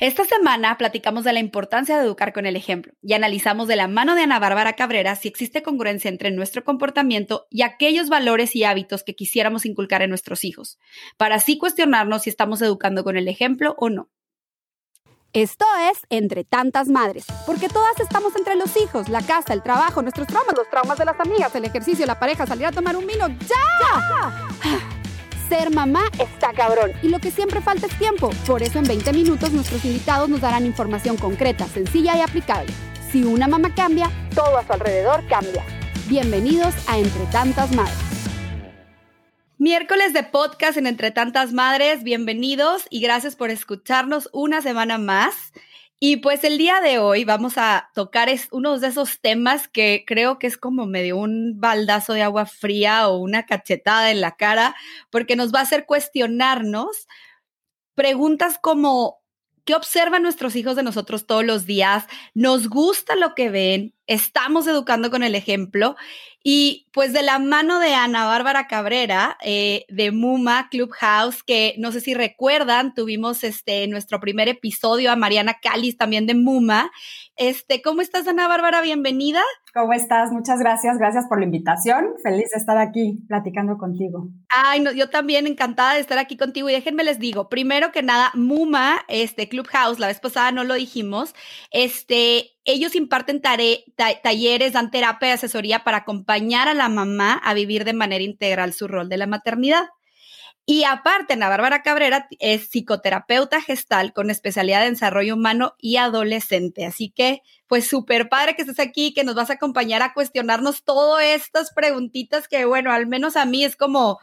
Esta semana platicamos de la importancia de educar con el ejemplo y analizamos de la mano de Ana Bárbara Cabrera si existe congruencia entre nuestro comportamiento y aquellos valores y hábitos que quisiéramos inculcar en nuestros hijos, para así cuestionarnos si estamos educando con el ejemplo o no. Esto es Entre tantas madres, porque todas estamos entre los hijos, la casa, el trabajo, nuestros traumas, los traumas de las amigas, el ejercicio, la pareja, salir a tomar un vino. ¡Ya! Ser mamá está cabrón y lo que siempre falta es tiempo. Por eso en 20 minutos nuestros invitados nos darán información concreta, sencilla y aplicable. Si una mamá cambia, todo a su alrededor cambia. Bienvenidos a Entre Tantas Madres. Miércoles de podcast en Entre Tantas Madres, bienvenidos y gracias por escucharnos una semana más. Y pues el día de hoy vamos a tocar es uno de esos temas que creo que es como medio un baldazo de agua fría o una cachetada en la cara, porque nos va a hacer cuestionarnos preguntas como, ¿qué observan nuestros hijos de nosotros todos los días? ¿Nos gusta lo que ven? ¿Estamos educando con el ejemplo? Y pues de la mano de Ana Bárbara Cabrera, eh, de Muma Clubhouse, que no sé si recuerdan, tuvimos este nuestro primer episodio a Mariana Calis también de Muma. Este, ¿cómo estás, Ana Bárbara? Bienvenida. ¿Cómo estás? Muchas gracias, gracias por la invitación. Feliz de estar aquí platicando contigo. Ay, no, yo también encantada de estar aquí contigo. Y déjenme les digo, primero que nada, Muma, este Clubhouse, la vez pasada no lo dijimos, este, ellos imparten talleres, dan terapia y asesoría para acompañar a la mamá a vivir de manera integral su rol de la maternidad. Y aparte, Ana Bárbara Cabrera es psicoterapeuta gestal con especialidad en desarrollo humano y adolescente. Así que, pues súper padre que estés aquí, que nos vas a acompañar a cuestionarnos todas estas preguntitas que, bueno, al menos a mí es como,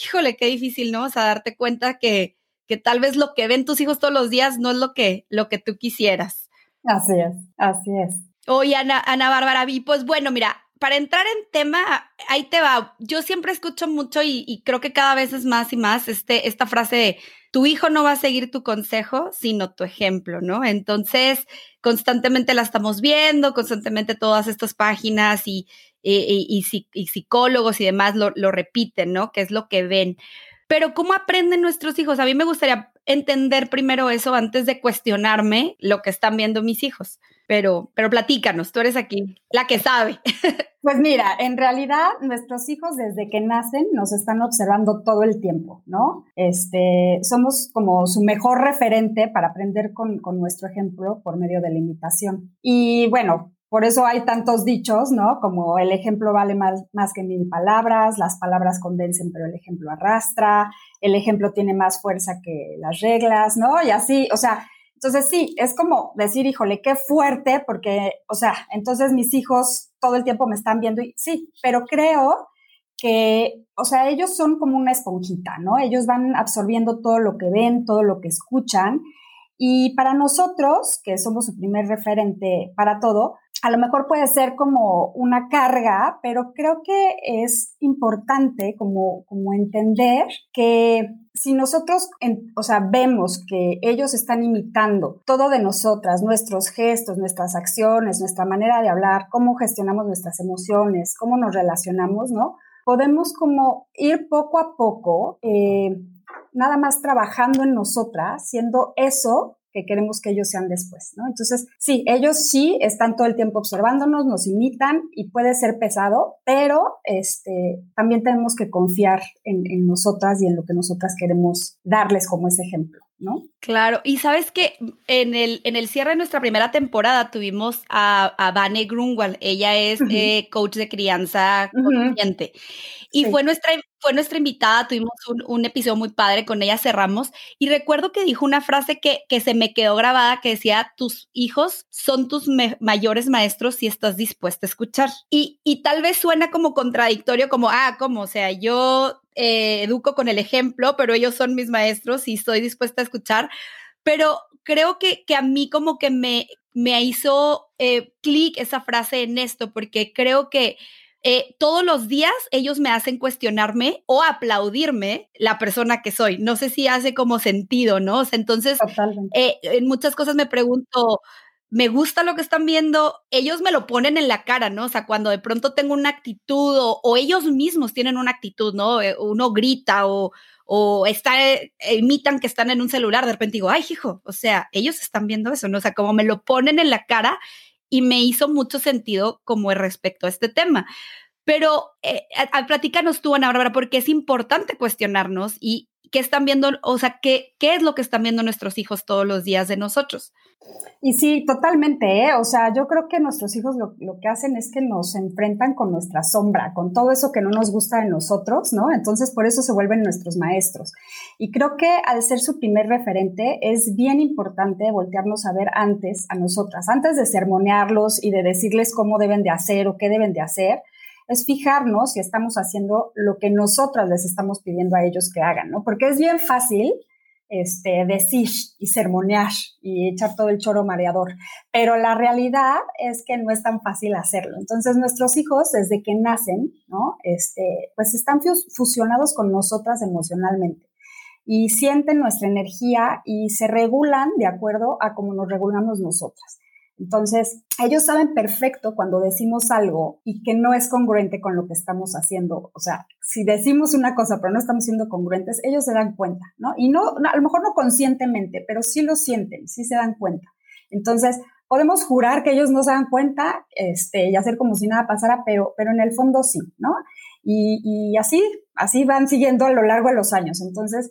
híjole, qué difícil, ¿no? O sea, darte cuenta que, que tal vez lo que ven tus hijos todos los días no es lo que, lo que tú quisieras. Así es, así es. Oye, Ana, Ana Bárbara, y pues bueno, mira, para entrar en tema, ahí te va. Yo siempre escucho mucho y, creo que cada vez es más y más este, esta frase de tu hijo no va a seguir tu consejo, sino tu ejemplo, ¿no? Entonces, constantemente la estamos viendo, constantemente todas estas páginas y, y, y psicólogos y demás lo, lo repiten, ¿no? Que es lo que ven. Pero ¿cómo aprenden nuestros hijos? A mí me gustaría entender primero eso antes de cuestionarme lo que están viendo mis hijos. Pero, pero platícanos, tú eres aquí la que sabe. Pues mira, en realidad nuestros hijos desde que nacen nos están observando todo el tiempo, ¿no? Este, somos como su mejor referente para aprender con, con nuestro ejemplo por medio de la imitación. Y bueno, por eso hay tantos dichos, ¿no? Como el ejemplo vale más, más, que mil palabras, las palabras convencen, pero el ejemplo arrastra, el ejemplo tiene más fuerza que las reglas, ¿no? Y así, o sea, entonces sí, es como decir, híjole, qué fuerte, porque, o sea, entonces mis hijos todo el tiempo me están viendo y sí, pero creo que, o sea, ellos son como una esponjita, ¿no? Ellos van absorbiendo todo lo que ven, todo lo que escuchan. Y para nosotros, que somos su primer referente para todo, a lo mejor puede ser como una carga, pero creo que es importante como, como entender que si nosotros, o sea, vemos que ellos están imitando todo de nosotras, nuestros gestos, nuestras acciones, nuestra manera de hablar, cómo gestionamos nuestras emociones, cómo nos relacionamos, ¿no? Podemos como ir poco a poco, eh, nada más trabajando en nosotras, siendo eso que queremos que ellos sean después, ¿no? Entonces, sí, ellos sí están todo el tiempo observándonos, nos imitan y puede ser pesado, pero este, también tenemos que confiar en, en nosotras y en lo que nosotras queremos darles como ese ejemplo. ¿No? Claro, y sabes que en el, en el cierre de nuestra primera temporada tuvimos a, a Vane Grunwald, ella es eh, coach de crianza consciente, y fue, nuestra, fue nuestra invitada, tuvimos un, un, episodio muy padre, con ella cerramos, y recuerdo que dijo una frase que, que se me quedó grabada, que decía, tus hijos son tus mayores maestros si estás dispuesta a escuchar. Y, y tal vez suena como contradictorio, como, ah, ¿cómo? O sea, yo eh, educo con el ejemplo, pero ellos son mis maestros y estoy dispuesta a escuchar. Pero creo que, que a mí como que me, me hizo eh, clic esa frase en esto, porque creo que eh, todos los días ellos me hacen cuestionarme o aplaudirme la persona que soy. No sé si hace como sentido, ¿no? O sea, entonces, en muchas cosas me pregunto, me gusta lo que están viendo, ellos me lo ponen en la cara, ¿no? O sea, cuando de pronto tengo una actitud o, ellos mismos tienen una actitud, ¿no? Eh, uno grita o, o está, imitan que están en un celular, de repente digo, ay, hijo, o sea, ellos están viendo eso, ¿no? O sea, como me lo ponen en la cara y me hizo mucho sentido como respecto a este tema. Pero eh, platícanos tú, Ana Bárbara, porque es importante cuestionarnos y qué están viendo, o sea, qué, qué es lo que están viendo nuestros hijos todos los días de nosotros. Y sí, totalmente, ¿eh? O sea, yo creo que nuestros hijos lo, que hacen es que nos enfrentan con nuestra sombra, con todo eso que no nos gusta de nosotros, ¿no? Entonces, por eso se vuelven nuestros maestros. Y creo que al ser su primer referente, es bien importante voltearnos a ver antes a nosotras, antes de sermonearlos y de decirles cómo deben de hacer o qué deben de hacer, es fijarnos si estamos haciendo lo que nosotras les estamos pidiendo a ellos que hagan, ¿no? Porque es bien fácil este, decir y sermonear y echar todo el choro mareador. Pero la realidad es que no es tan fácil hacerlo. Entonces, nuestros hijos, desde que nacen, ¿no? Este, pues están fusionados con nosotras emocionalmente y sienten nuestra energía y se regulan de acuerdo a cómo nos regulamos nosotras. Entonces, ellos saben perfecto cuando decimos algo y que no es congruente con lo que estamos haciendo. O sea, si decimos una cosa pero no estamos siendo congruentes, ellos se dan cuenta, ¿no? Y no, a lo mejor no conscientemente, pero sí lo sienten, sí se dan cuenta. Entonces, podemos jurar que ellos no se dan cuenta este, y hacer como si nada pasara, pero, pero en el fondo sí, ¿no? Y, y así, así van siguiendo a lo largo de los años. Entonces,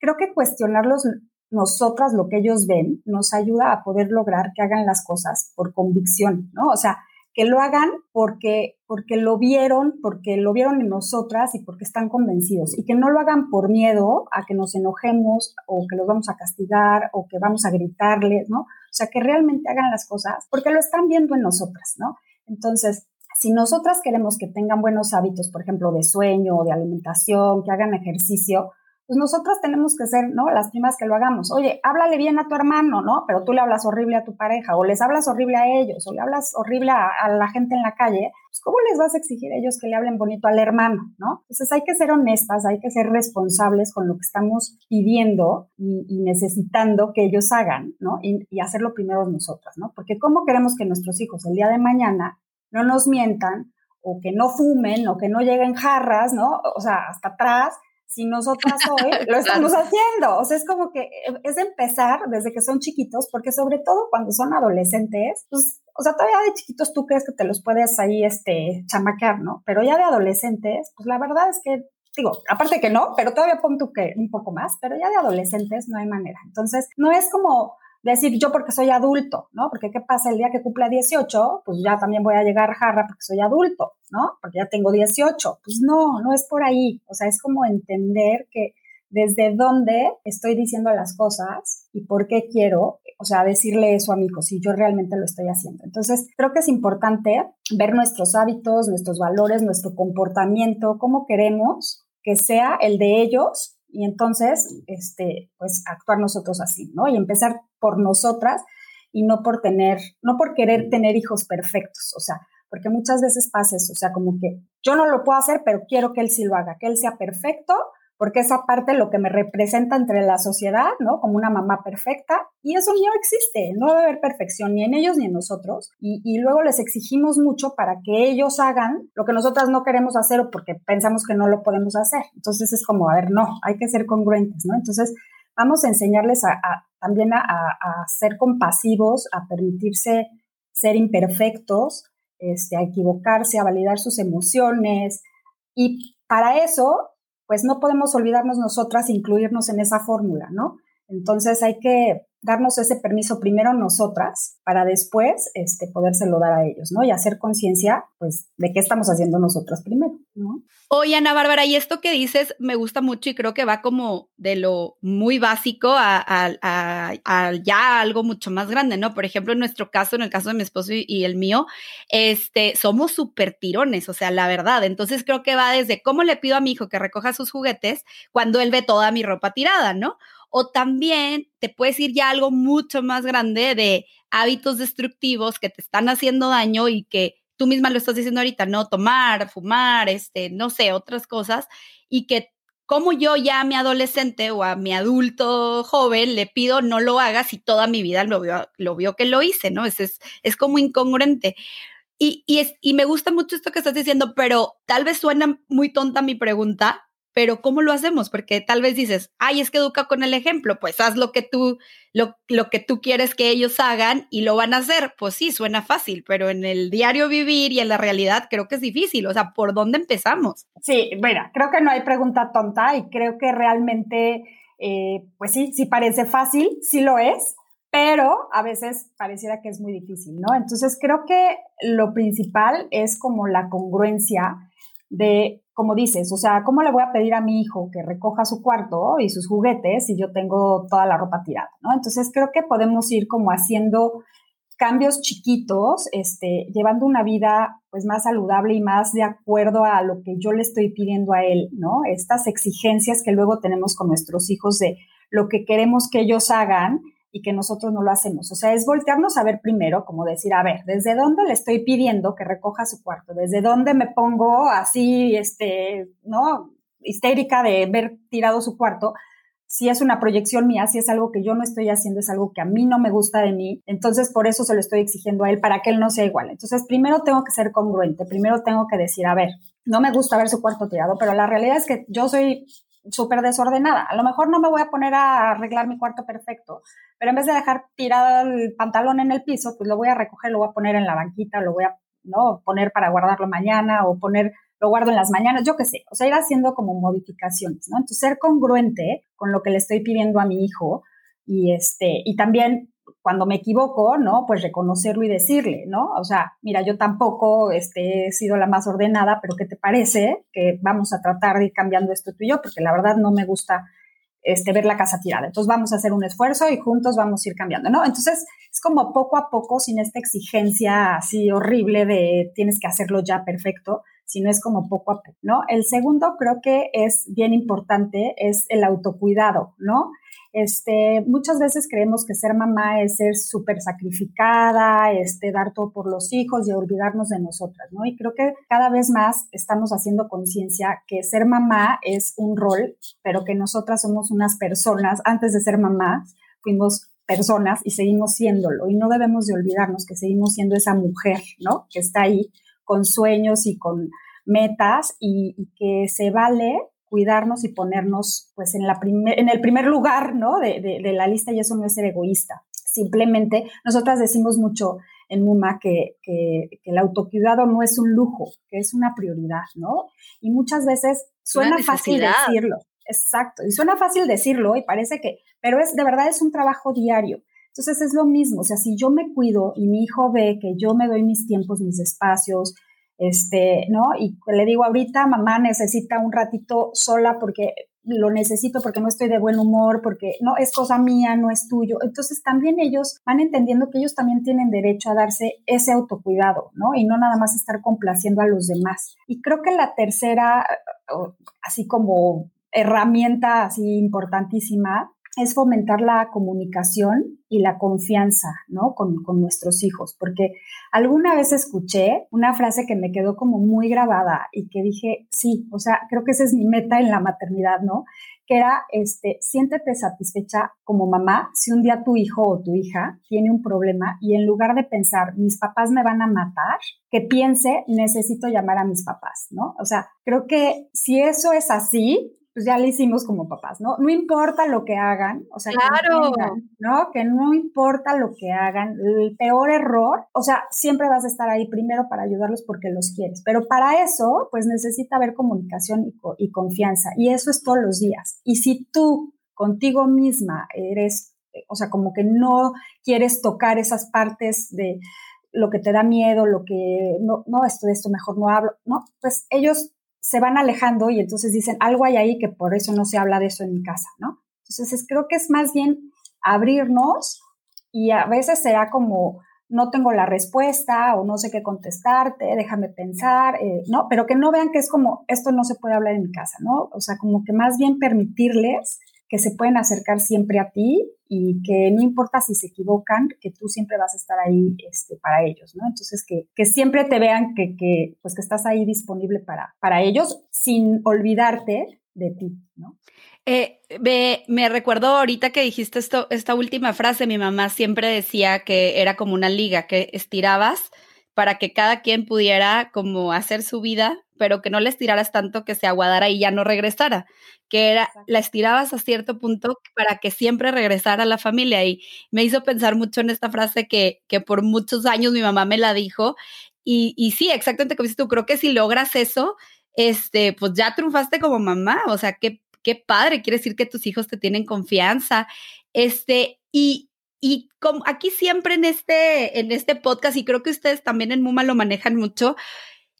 creo que cuestionarlos nosotras lo que ellos ven nos ayuda a poder lograr que hagan las cosas por convicción, ¿no? O sea, que lo hagan porque, porque lo vieron, porque lo vieron en nosotras y porque están convencidos. Y que no lo hagan por miedo a que nos enojemos o que los vamos a castigar o que vamos a gritarles, ¿no? O sea, que realmente hagan las cosas porque lo están viendo en nosotras, ¿no? Entonces, si nosotras queremos que tengan buenos hábitos, por ejemplo, de sueño o de alimentación, que hagan ejercicio, pues nosotras tenemos que ser, ¿no? Las primas que lo hagamos. Oye, háblale bien a tu hermano, ¿no? Pero tú le hablas horrible a tu pareja, o les hablas horrible a ellos, o le hablas horrible a, la gente en la calle, pues ¿cómo les vas a exigir a ellos que le hablen bonito al hermano, ¿no? Entonces hay que ser honestas, hay que ser responsables con lo que estamos pidiendo y, necesitando que ellos hagan, ¿no? Y, hacerlo primero nosotras, ¿no? Porque ¿cómo queremos que nuestros hijos el día de mañana no nos mientan o que no fumen o que no lleguen jarras, ¿no? O sea, hasta atrás si nosotras hoy lo estamos haciendo. O sea, es como que eh, es empezar desde que son chiquitos, porque sobre todo cuando son adolescentes, pues, o sea, todavía de chiquitos tú crees que te los puedes ahí, este, chamaquear, ¿no? Pero ya de adolescentes, pues la verdad es que digo, aparte que no, pero todavía pon tú que un poco más, pero ya de adolescentes no hay manera. Entonces, no es como decir yo porque soy adulto, ¿no? Porque ¿qué pasa el día que cumpla 18? Pues ya también voy a llegar jarra porque soy adulto, ¿no? Porque ya tengo 18. Pues no, no es por ahí. O sea, es como entender que desde dónde estoy diciendo las cosas y por qué quiero, o sea, decirle eso a mi hijo, si yo realmente lo estoy haciendo. Entonces, creo que es importante ver nuestros hábitos, nuestros valores, nuestro comportamiento, cómo queremos que sea el de ellos y entonces, este, pues actuar nosotros así, ¿no? Y empezar por nosotras y no por tener, no por querer tener hijos perfectos, o sea, porque muchas veces pasa eso, o sea, como que yo no lo puedo hacer, pero quiero que él sí lo haga, que él sea perfecto porque esa parte lo que me representa entre la sociedad, ¿no? Como una mamá perfecta, y eso no existe, no debe haber perfección ni en ellos ni en nosotros, y, luego les exigimos mucho para que ellos hagan lo que nosotras no queremos hacer o porque pensamos que no lo podemos hacer. Entonces es como, a ver, no, hay que ser congruentes, ¿no? Entonces vamos a enseñarles a, también a, ser compasivos, a permitirse ser imperfectos, este, a equivocarse, a validar sus emociones, y para eso pues no podemos olvidarnos nosotras incluirnos en esa fórmula, ¿no? Entonces hay que darnos ese permiso primero nosotras para después este, podérselo dar a ellos, ¿no? Y hacer conciencia, pues, de qué estamos haciendo nosotras primero, ¿no? Oye, Ana Bárbara, y esto que dices me gusta mucho y creo que va como de lo muy básico a, ya algo mucho más grande, ¿no? Por ejemplo, en nuestro caso, en el caso de mi esposo y, y el mío, este, somos súper tirones, o sea, la verdad. Entonces creo que va desde cómo le pido a mi hijo que recoja sus juguetes cuando él ve toda mi ropa tirada, ¿no? O también te puedes ir ya algo mucho más grande de hábitos destructivos que te están haciendo daño y que tú misma lo estás diciendo ahorita, no tomar, fumar, este, no sé, otras cosas, y que como yo ya a mi adolescente o a mi adulto joven le pido no lo hagas y toda mi vida lo vio, lo vio que lo hice, ¿no? Es, es, es como incongruente. Y, y, es, y me gusta mucho esto que estás diciendo, pero tal vez suena muy tonta mi pregunta, pero ¿cómo lo hacemos? Porque tal vez dices, ay, es que educa con el ejemplo, pues haz lo que tú, lo, lo, que tú quieres que ellos hagan y lo van a hacer. Pues sí, suena fácil, pero en el diario vivir y en la realidad creo que es difícil. O sea, ¿por dónde empezamos? Sí, mira, creo que no hay pregunta tonta y creo que realmente, eh, pues sí, sí parece fácil, sí lo es, pero a veces pareciera que es muy difícil, ¿no? Entonces creo que lo principal es como la congruencia de, como dices, o sea, ¿cómo le voy a pedir a mi hijo que recoja su cuarto y sus juguetes si yo tengo toda la ropa tirada. Entonces creo que podemos ir como haciendo cambios chiquitos, este, llevando una vida pues más saludable y más de acuerdo a lo que yo le estoy pidiendo a él, ¿no? Estas exigencias que luego tenemos con nuestros hijos de lo que queremos que ellos hagan y que nosotros no lo hacemos. O sea, es voltearnos a ver primero, como decir, a ver, ¿desde dónde le estoy pidiendo que recoja su cuarto? ¿Desde dónde me pongo así, este, no, histérica de ver tirado su cuarto? Si es una proyección mía, si es algo que yo no estoy haciendo, es algo que a mí no me gusta de mí, entonces por eso se lo estoy exigiendo a él, para que él no sea igual. Entonces, primero tengo que ser congruente, primero tengo que decir, a ver, no me gusta ver su cuarto tirado, pero la realidad es que yo soy súper desordenada. A lo mejor no me voy a poner a arreglar mi cuarto perfecto, pero en vez de dejar tirado el pantalón en el piso, pues lo voy a recoger, lo voy a poner en la banquita, lo voy a ¿no? poner para guardarlo mañana o poner, lo guardo en las mañanas, yo qué sé, o sea, ir haciendo como modificaciones, ¿no? Entonces, ser congruente con lo que le estoy pidiendo a mi hijo y este, y también cuando me equivoco, ¿no? Pues reconocerlo y decirle, ¿no? O sea, mira, yo tampoco este, he sido la más ordenada, pero ¿qué te parece que vamos a tratar de ir cambiando esto tú y yo? Porque la verdad no me gusta este, ver la casa tirada. Entonces vamos a hacer un esfuerzo y juntos vamos a ir cambiando, ¿no? Entonces es como poco a poco, sin esta exigencia así horrible de tienes que hacerlo ya perfecto, sino es como poco a poco, ¿no? El segundo creo que es bien importante, es el autocuidado, ¿no? Este, muchas veces creemos que ser mamá es ser súper sacrificada, este, dar todo por los hijos y olvidarnos de nosotras, ¿no? Y creo que cada vez más estamos haciendo conciencia que ser mamá es un rol, pero que nosotras somos unas personas, antes de ser mamás, fuimos personas y seguimos siéndolo. Y no debemos de olvidarnos que seguimos siendo esa mujer, ¿no? Que está ahí con sueños y con metas y, que se vale cuidarnos y ponernos pues en, la en el primer lugar ¿no? De, la lista y eso no es ser egoísta. Simplemente nosotras decimos mucho en MUMA que, que, el autocuidado no es un lujo, que es una prioridad, ¿no? Y muchas veces suena fácil decirlo, exacto, y suena fácil decirlo y parece que, pero es de verdad es un trabajo diario. Entonces es lo mismo, o sea, si yo me cuido y mi hijo ve que yo me doy mis tiempos, mis espacios, este, ¿no? Y le digo ahorita, mamá necesita un ratito sola porque lo necesito porque no estoy de buen humor, porque no es cosa mía, no es tuyo. Entonces también ellos van entendiendo que ellos también tienen derecho a darse ese autocuidado, ¿no? Y no nada más estar complaciendo a los demás. Y creo que la tercera, así como herramienta así importantísima, es fomentar la comunicación y la confianza, ¿no? Con, nuestros hijos, porque alguna vez escuché una frase que me quedó como muy grabada y que dije, sí, o sea, creo que esa es mi meta en la maternidad, ¿no? Que era, este, siéntete satisfecha como mamá si un día tu hijo o tu hija tiene un problema y en lugar de pensar, mis papás me van a matar, que piense, necesito llamar a mis papás, ¿no? O sea, creo que si eso es así, pues ya le hicimos como papás, ¿no? No importa lo que hagan, o sea, claro. que, ¿no? Que no importa lo que hagan, el peor error, o sea, siempre vas a estar ahí primero para ayudarlos porque los quieres, pero para eso, pues necesita haber comunicación y, y confianza, y eso es todos los días. Y si tú contigo misma eres, o sea, como que no quieres tocar esas partes de lo que te da miedo, lo que, no, no, esto de esto mejor no hablo, ¿no? Pues ellos se van alejando y entonces dicen, algo hay ahí que por eso no se habla de eso en mi casa, ¿no? Entonces creo que es más bien abrirnos y a veces será como, no tengo la respuesta o no sé qué contestarte, déjame pensar, eh, ¿no? Pero que no vean que es como, esto no se puede hablar en mi casa, ¿no? O sea, como que más bien permitirles que se pueden acercar siempre a ti y que no importa si se equivocan, que tú siempre vas a estar ahí este, para ellos, ¿no? Entonces, que, que siempre te vean que, que, pues, que estás ahí disponible para, para ellos sin olvidarte de ti, ¿no? Eh, me, me, recuerdo ahorita que dijiste esto, esta última frase, mi mamá siempre decía que era como una liga, que estirabas para que cada quien pudiera como hacer su vida, pero que no le estiraras tanto que se aguadara y ya no regresara, que era, la estirabas a cierto punto para que siempre regresara a la familia. Y me hizo pensar mucho en esta frase que, que por muchos años mi mamá me la dijo. Y, y sí, exactamente como dices tú, creo que si logras eso, este, pues ya triunfaste como mamá, o sea, qué, qué padre, quiere decir que tus hijos te tienen confianza. Este, y, y como aquí siempre en este, en este podcast, y creo que ustedes también en Muma lo manejan mucho,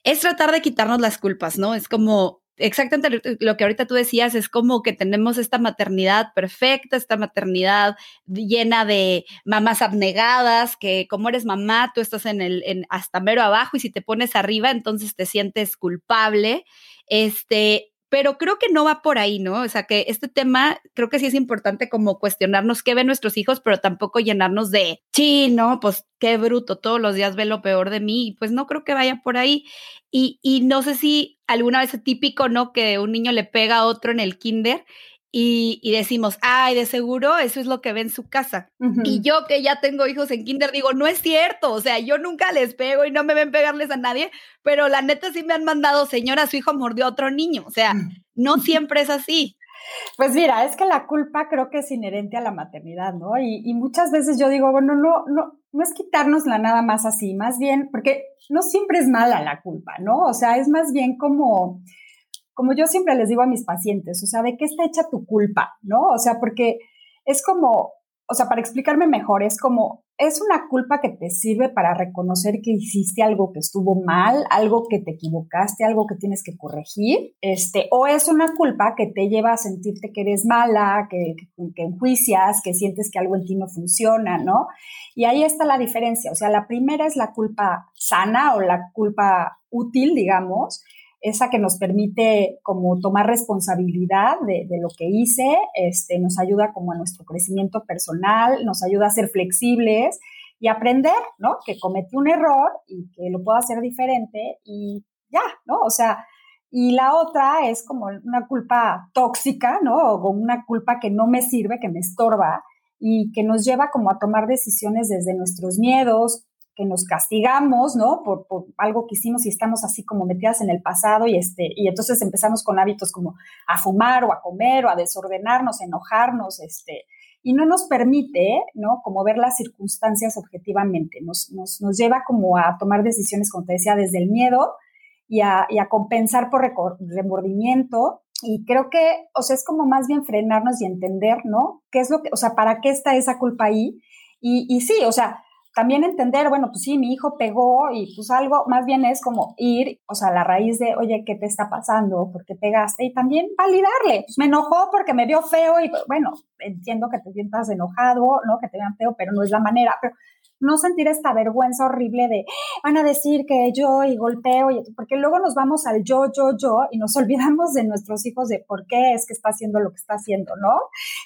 es tratar de quitarnos las culpas, ¿no? Es como exactamente lo que ahorita tú decías, es como que tenemos esta maternidad perfecta, esta maternidad llena de mamás abnegadas, que como eres mamá, tú estás en el, en hasta mero abajo y si te pones arriba, entonces te sientes culpable. Este, pero creo que no va por ahí, ¿no? O sea, que este tema creo que sí es importante como cuestionarnos qué ven nuestros hijos, pero tampoco llenarnos de, sí, no, pues qué bruto, todos los días ve lo peor de mí, pues no creo que vaya por ahí. Y, y no sé si alguna vez es típico, ¿no? Que un niño le pega a otro en el kinder y, decimos, ay, de seguro eso es lo que ve en su casa. Y yo que ya tengo hijos en kinder, digo, no es cierto, o sea, yo nunca les pego y no me ven pegarles a nadie, pero la neta sí me han mandado, señora, su hijo mordió a otro niño, o sea, no siempre es así. Pues mira, es que la culpa creo que es inherente a la maternidad, ¿no? Y, y muchas veces yo digo, bueno, no, no, no es quitárnosla nada más así, más bien, porque no siempre es mala la culpa, ¿no? O sea, es más bien como como yo siempre les digo a mis pacientes, o sea, ¿de qué está hecha tu culpa? ¿No? O sea, porque es como, o sea, para explicarme mejor, es como, es una culpa que te sirve para reconocer que hiciste algo que estuvo mal, algo que te equivocaste, algo que tienes que corregir, este, o es una culpa que te lleva a sentirte que eres mala, que, que, enjuicias, que sientes que algo en ti no funciona, ¿no? Y ahí está la diferencia, o sea, la primera es la culpa sana o la culpa útil, digamos, esa que nos permite como tomar responsabilidad de, lo que hice, este, nos ayuda como a nuestro crecimiento personal, nos ayuda a ser flexibles y aprender, ¿no? Que cometí un error y que lo puedo hacer diferente y ya, ¿no? O sea, y la otra es como una culpa tóxica, ¿no? O una culpa que no me sirve, que me estorba y que nos lleva como a tomar decisiones desde nuestros miedos, que nos castigamos, ¿no? Por, algo que hicimos y estamos así como metidas en el pasado y, este, y entonces empezamos con hábitos como a fumar o a comer o a desordenarnos, enojarnos, este, y no nos permite, ¿no? Como ver las circunstancias objetivamente, nos, nos, nos lleva como a tomar decisiones, como te decía, desde el miedo y a, y a compensar por remordimiento y creo que, o sea, es como más bien frenarnos y entender, ¿no? ¿Qué es lo que, o sea, para qué está esa culpa ahí? Y, y sí, o sea, también entender, bueno, pues sí, mi hijo pegó y pues algo, más bien es como ir, o sea, la raíz de, oye, ¿qué te está pasando? ¿Por qué pegaste? Y también validarle. Pues me enojó porque me vio feo y bueno, entiendo que te sientas enojado, ¿no? Que te vean feo, pero no es la manera. Pero no sentir esta vergüenza horrible de, van a decir que yo y golpeo, y, porque luego nos vamos al yo, yo, yo y nos olvidamos de nuestros hijos de por qué es que está haciendo lo que está haciendo, ¿no?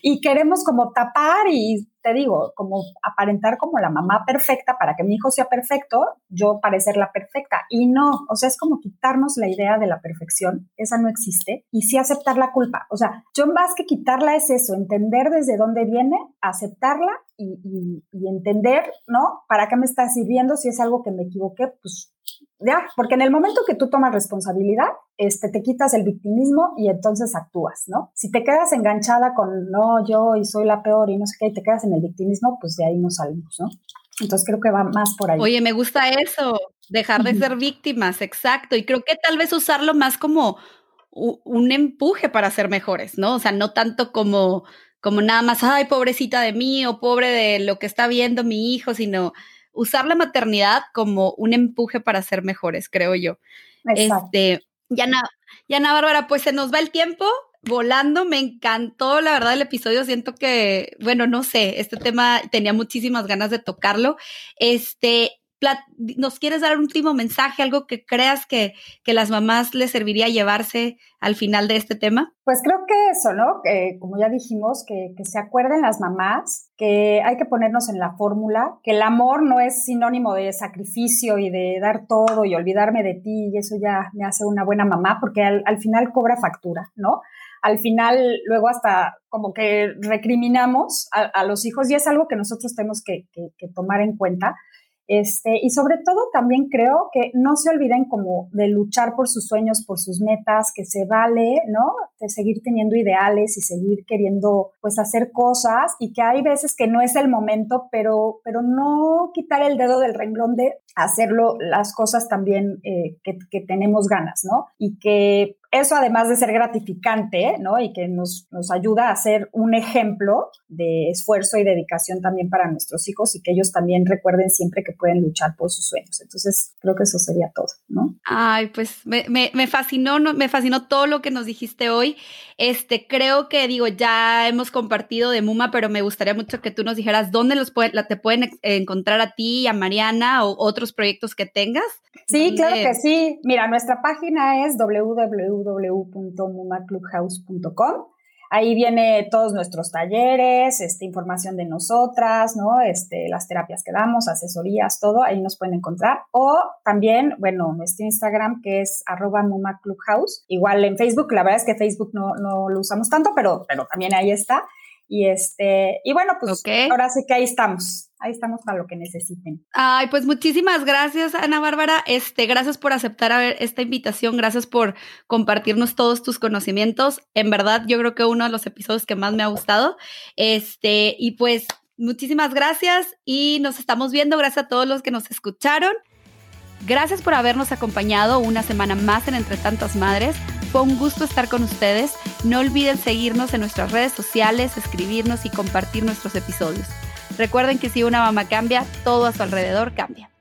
Y queremos como tapar y te digo, como aparentar como la mamá perfecta para que mi hijo sea perfecto, yo parecer la perfecta. Y no, o sea, es como quitarnos la idea de la perfección, esa no existe, y sí aceptar la culpa. O sea, yo más que quitarla es eso, entender desde dónde viene, aceptarla y, entender, ¿no? ¿Para qué me está sirviendo? Si es algo que me equivoqué, pues ya, porque en el momento que tú tomas responsabilidad, este, te quitas el victimismo y entonces actúas, ¿no? Si te quedas enganchada con, no, yo y soy la peor y no sé qué, y te quedas en el victimismo, pues de ahí no salimos, ¿no? Entonces creo que va más por ahí. Oye, me gusta eso, dejar de ser víctimas, exacto. Y creo que tal vez usarlo más como un empuje para ser mejores, ¿no? O sea, no tanto como, como nada más, ay, pobrecita de mí o pobre de lo que está viendo mi hijo, sino usar la maternidad como un empuje para ser mejores, creo yo. Exacto. Este, Yana, Yana Bárbara, pues se nos va el tiempo volando, me encantó la verdad el episodio, siento que, bueno, no sé, este tema tenía muchísimas ganas de tocarlo. Este, ¿Nos quieres dar un último mensaje, algo que creas que, que las mamás les serviría llevarse al final de este tema? Pues creo que eso, ¿no? como ya dijimos, que, que, se acuerden las mamás que hay que ponernos en la fórmula, que el amor no es sinónimo de sacrificio y de dar todo y olvidarme de ti y eso ya me hace una buena mamá porque al final cobra factura, ¿no? Al final luego hasta como que recriminamos a, los hijos y es algo que nosotros tenemos que, que, que tomar en cuenta Este, y sobre todo también creo que no se olviden como de luchar por sus sueños, por sus metas, que se vale, ¿no? De seguir teniendo ideales y seguir queriendo pues hacer cosas y que hay veces que no es el momento, pero, pero no quitar el dedo del renglón de hacerlo las cosas también eh, que, que tenemos ganas, ¿no? Y que eso además de ser gratificante, ¿no? Y que nos, nos ayuda a ser un ejemplo de esfuerzo y dedicación también para nuestros hijos y que ellos también recuerden siempre que pueden luchar por sus sueños. Entonces, creo que eso sería todo, ¿no? Ay, pues me, me, fascinó, me fascinó todo lo que nos dijiste hoy. Este, creo que digo, ya hemos compartido de Muma, pero me gustaría mucho que tú nos dijeras dónde los la, te pueden encontrar a ti, a Mariana o otros proyectos que tengas. Sí, claro que sí. Mira, nuestra página es www.mumaclubhouse.com. Ahí viene todos nuestros talleres, este, información de nosotras, ¿no? Este, las terapias que damos, asesorías, todo, ahí nos pueden encontrar. O también, bueno, nuestro Instagram que es arroba mumaclubhouse. Igual en Facebook, la verdad es que Facebook no, no lo usamos tanto, pero, pero también ahí está. Y este, y bueno, pues ahora sí que ahí estamos. Ahí estamos para lo que necesiten. Ay, pues muchísimas gracias, Ana Bárbara. Este, gracias por aceptar esta invitación, gracias por compartirnos todos tus conocimientos. En verdad, yo creo que uno de los episodios que más me ha gustado. Este, y pues muchísimas gracias y nos estamos viendo. Gracias a todos los que nos escucharon. Gracias por habernos acompañado una semana más en Entre Tantas Madres. Fue un gusto estar con ustedes. No olviden seguirnos en nuestras redes sociales, escribirnos y compartir nuestros episodios. Recuerden que si una mamá cambia, todo a su alrededor cambia.